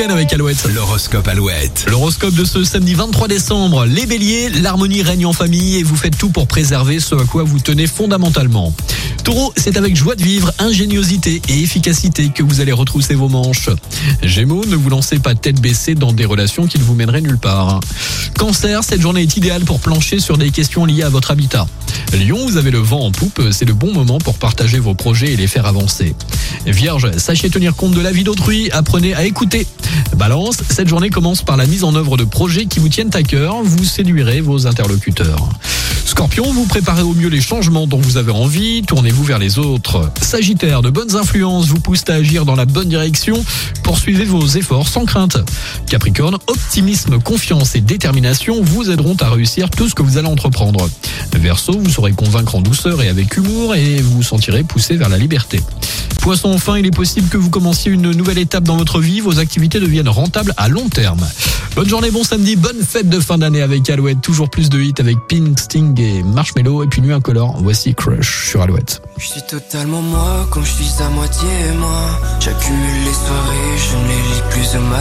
week-end avec Alouette. L'horoscope Alouette. L'horoscope de ce samedi 23 décembre. Les béliers, l'harmonie règne en famille et vous faites tout pour préserver ce à quoi vous tenez fondamentalement. Taureau, c'est avec joie de vivre, ingéniosité et efficacité que vous allez retrousser vos manches. Gémeaux, ne vous lancez pas tête baissée dans des relations qui ne vous mèneraient nulle part. Cancer, cette journée est idéale pour plancher sur des questions liées à votre habitat. Lion, vous avez le vent en poupe, c'est le bon moment pour partager vos projets et les faire avancer. Vierge, sachez tenir compte de la vie d'autrui, apprenez à écouter. Balance, cette journée commence par la mise en œuvre de projets qui vous tiennent à cœur, vous séduirez vos interlocuteurs. Scorpion, vous préparez au mieux les changements dont vous avez envie, tournez-vous vers les autres. Sagittaire, de bonnes influences vous poussent à agir dans la bonne direction, poursuivez vos efforts sans crainte. Capricorne, optimisme, confiance et détermination vous aideront à réussir tout ce que vous allez entreprendre. Verseau, vous saurez convaincre en douceur et avec humour et vous vous sentirez poussé vers la liberté. Poisson, enfin, il est possible que vous commenciez une nouvelle étape dans votre vie, vos activités deviennent rentables à long terme. Bonne journée, bon samedi, bonne fête de fin d'année avec Alouette, toujours plus de hits avec Pink, Sting et Marshmello, et puis Nuit Incolore, voici Crush sur Alouette. Je suis totalement moi quand je suis à moitié moi. J'accumule les soirées, je ne les lis plus de ma